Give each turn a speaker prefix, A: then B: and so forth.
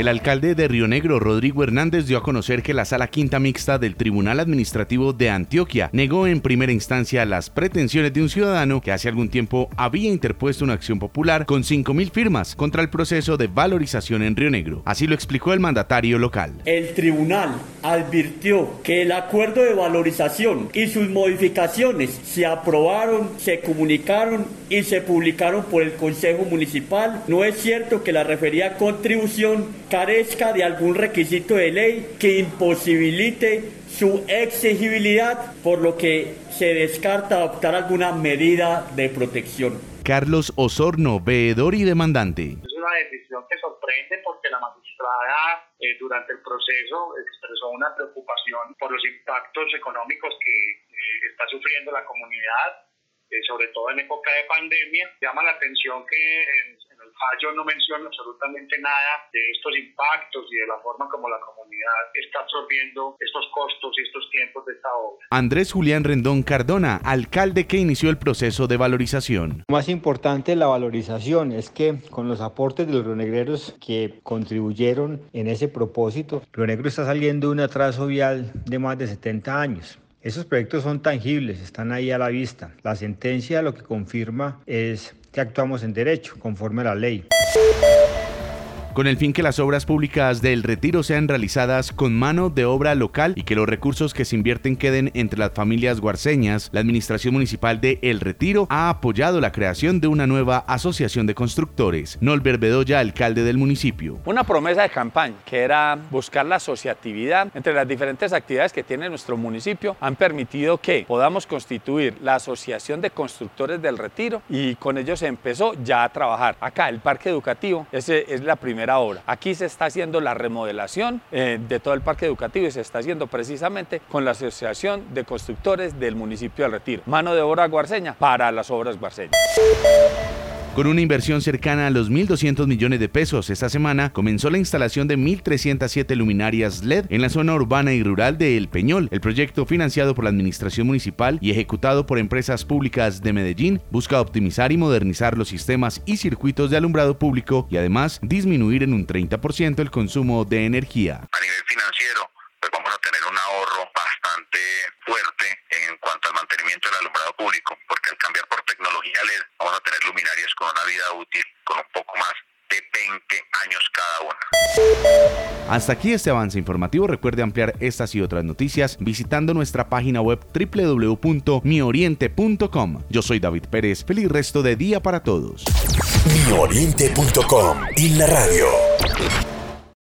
A: El alcalde de Río Negro, Rodrigo Hernández, dio a conocer que la sala quinta mixta del Tribunal Administrativo de Antioquia negó en primera instancia las pretensiones de un ciudadano que hace algún tiempo había interpuesto una acción popular con 5.000 firmas contra el proceso de valorización en Río Negro. Así lo explicó el mandatario local.
B: El tribunal advirtió que el acuerdo de valorización y sus modificaciones se aprobaron, se comunicaron y se publicaron por el Consejo Municipal. No es cierto que la referida contribución carezca de algún requisito de ley que imposibilite su exigibilidad, por lo que se descarta adoptar alguna medida de protección.
A: Carlos Osorno, veedor y demandante.
C: Es una decisión que sorprende porque la magistrada eh, durante el proceso expresó una preocupación por los impactos económicos que eh, está sufriendo la comunidad, eh, sobre todo en época de pandemia. Llama la atención que en yo no menciono absolutamente nada de estos impactos y de la forma como la comunidad está absorbiendo estos costos y estos tiempos de esta obra.
A: Andrés Julián Rendón Cardona, alcalde que inició el proceso de valorización.
D: Lo más importante de la valorización es que con los aportes de los rionegreros que contribuyeron en ese propósito, Río Negro está saliendo de un atraso vial de más de 70 años. Esos proyectos son tangibles, están ahí a la vista. La sentencia lo que confirma es que actuamos en derecho, conforme a la ley
A: con el fin que las obras públicas del retiro sean realizadas con mano de obra local y que los recursos que se invierten queden entre las familias guarceñas, la Administración Municipal de El Retiro ha apoyado la creación de una nueva asociación de constructores. Nolber Bedoya, alcalde del municipio.
E: Una promesa de campaña que era buscar la asociatividad entre las diferentes actividades que tiene nuestro municipio han permitido que podamos constituir la Asociación de Constructores del Retiro y con ello se empezó ya a trabajar. Acá el parque educativo ese es la primera obra. Aquí se está haciendo la remodelación eh, de todo el parque educativo y se está haciendo precisamente con la Asociación de Constructores del municipio de Retiro. Mano de obra guarceña para las obras guarceñas.
A: Con una inversión cercana a los 1.200 millones de pesos, esta semana comenzó la instalación de 1.307 luminarias LED en la zona urbana y rural de El Peñol. El proyecto, financiado por la Administración Municipal y ejecutado por empresas públicas de Medellín, busca optimizar y modernizar los sistemas y circuitos de alumbrado público y además disminuir en un 30% el consumo de energía.
C: A nivel financiero, pues vamos a tener un ahorro bastante fuerte en cuanto al mantenimiento del alumbrado público, porque al cambiar por tecnología LED vamos a tener luminarias con una vida útil con un poco más de 20 años cada una.
A: Hasta aquí este avance informativo. Recuerde ampliar estas y otras noticias visitando nuestra página web www.mioriente.com. Yo soy David Pérez. Feliz resto de día para todos.
F: Mioriente.com y la radio.